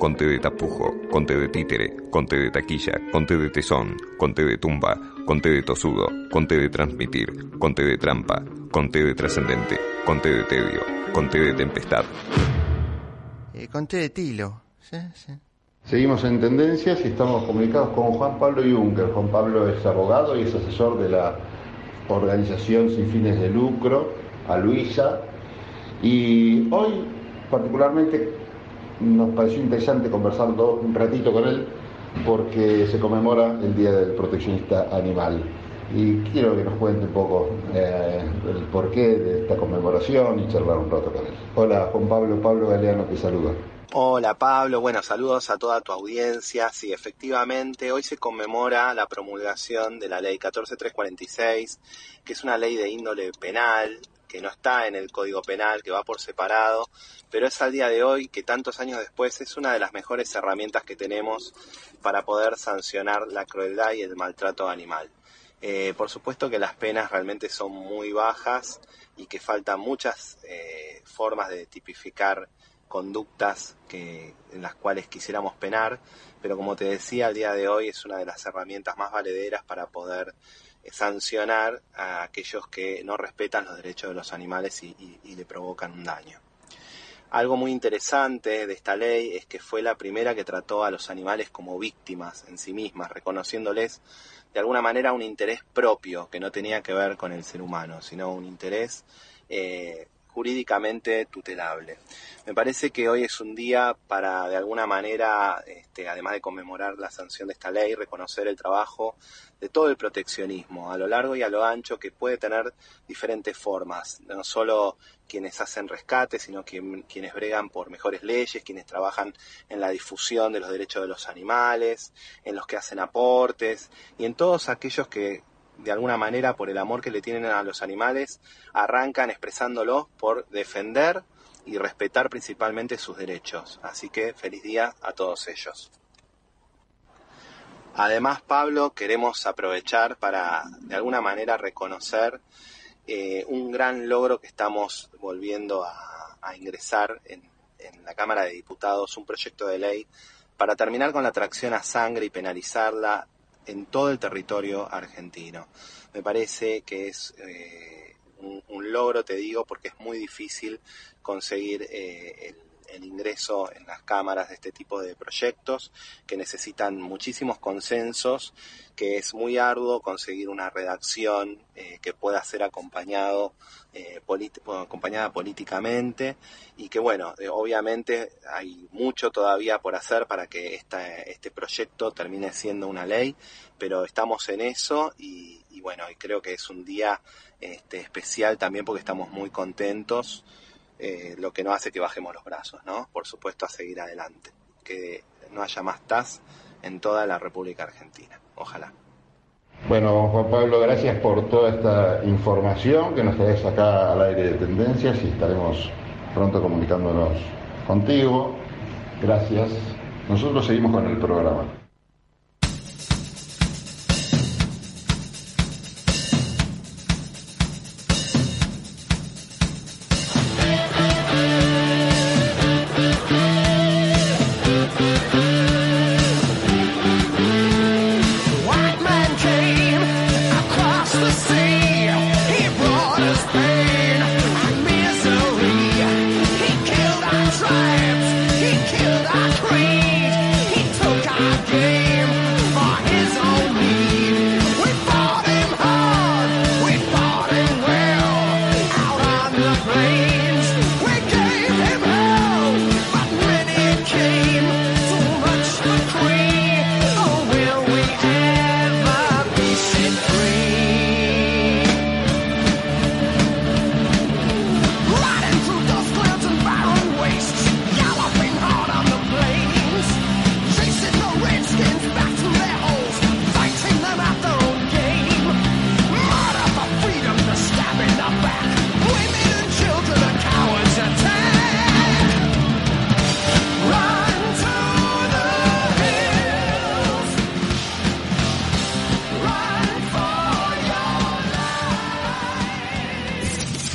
conte de tapujo, conte de títere, conte de taquilla, conte de tesón, conte de tumba, conte de tosudo, conte de transmitir, conte de trampa, conte de trascendente, conte de tedio, conte de tempestad. Eh, conté de tilo. Sí, sí. Seguimos en tendencias y estamos comunicados con Juan Pablo Juncker. Juan Pablo es abogado y es asesor de la organización sin fines de lucro, a Luisa. Y hoy particularmente nos pareció interesante conversar un ratito con él porque se conmemora el Día del Proteccionista Animal. Y quiero que nos cuente un poco eh, el porqué de esta conmemoración y charlar un rato con él. Hola Juan Pablo, Pablo Galeano te saluda. Hola Pablo, buenos saludos a toda tu audiencia. Sí, efectivamente, hoy se conmemora la promulgación de la ley 14346, que es una ley de índole penal, que no está en el Código Penal, que va por separado, pero es al día de hoy que tantos años después es una de las mejores herramientas que tenemos para poder sancionar la crueldad y el maltrato animal. Eh, por supuesto que las penas realmente son muy bajas y que faltan muchas eh, formas de tipificar conductas que, en las cuales quisiéramos penar, pero como te decía, al día de hoy es una de las herramientas más valederas para poder eh, sancionar a aquellos que no respetan los derechos de los animales y, le provocan un daño. Algo muy interesante de esta ley es que fue la primera que trató a los animales como víctimas en sí mismas, reconociéndoles de alguna manera un interés propio que no tenía que ver con el ser humano, sino un interés eh, jurídicamente tutelable. Me parece que hoy es un día para, de alguna manera, este, además de conmemorar la sanción de esta ley, reconocer el trabajo de todo el proteccionismo a lo largo y a lo ancho que puede tener diferentes formas, no solo quienes hacen rescate, sino quienes bregan por mejores leyes, quienes trabajan en la difusión de los derechos de los animales, en los que hacen aportes y en todos aquellos que de alguna manera por el amor que le tienen a los animales, arrancan expresándolo por defender y respetar principalmente sus derechos. Así que feliz día a todos ellos. Además, Pablo, queremos aprovechar para de alguna manera reconocer eh, un gran logro que estamos volviendo a, ingresar en, en la Cámara de Diputados, un proyecto de ley para terminar con la tracción a sangre y penalizarla en todo el territorio argentino. Me parece que es eh, un, logro, te digo, porque es muy difícil conseguir eh, el el ingreso en las cámaras de este tipo de proyectos que necesitan muchísimos consensos, que es muy arduo conseguir una redacción eh, que pueda ser acompañado, eh, acompañada políticamente y que bueno, eh, obviamente hay mucho todavía por hacer para que esta, este proyecto termine siendo una ley, pero estamos en eso y, y bueno, y creo que es un día este, especial también porque estamos muy contentos eh, lo que no hace que bajemos los brazos, ¿no? Por supuesto, a seguir adelante. Que no haya más TAS en toda la República Argentina. Ojalá. Bueno, Juan Pablo, gracias por toda esta información que nos traes acá al aire de tendencias y estaremos pronto comunicándonos contigo. Gracias. Nosotros seguimos con el programa.